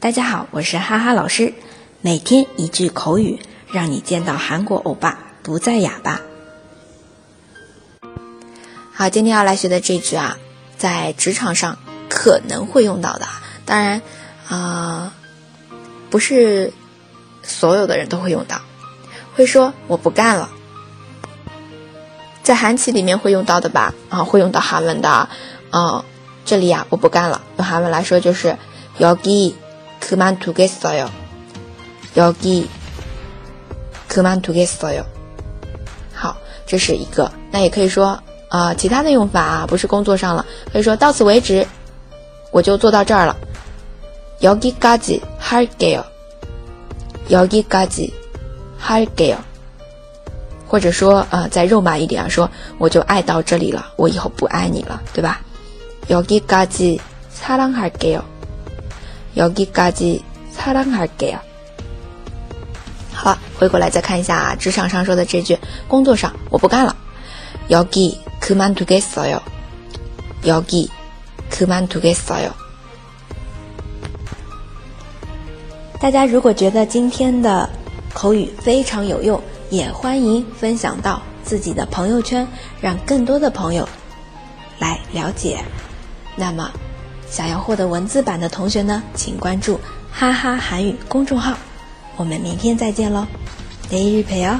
大家好，我是哈哈老师。每天一句口语，让你见到韩国欧巴不再哑巴。好，今天要来学的这句啊，在职场上可能会用到的。当然啊，不是所有的人都会用到，会说我不干了，在韩企里面会用到的吧？啊，会用到韩文的。嗯。这里呀，我不干了。用韩文来说就是여기그만두겠어 요。 여기그만두겠어 요。 好，这是一个。那也可以说啊，其他的用法啊，不是工作上了，可以说到此为止，我就做到这儿了。여기까지할게 요。 여기까지할게 요。 或者说啊，再肉麻一点啊，说我就爱到这里了，我以后不爱你了，对吧？ 여기까지사랑할게 요。 여기까지사랑할게 요。 好了，回过来再看一下职场上说的这句，工作上我不干了。여기그만두겠어 요。 여기그만두겠어 요。 大家如果觉得今天的口语非常有用，也欢迎分享到自己的朋友圈，让更多的朋友来了解。 那么想要获得文字版的同学呢，请关注哈哈韩语公众号。我们明天再见喽，每日陪哦。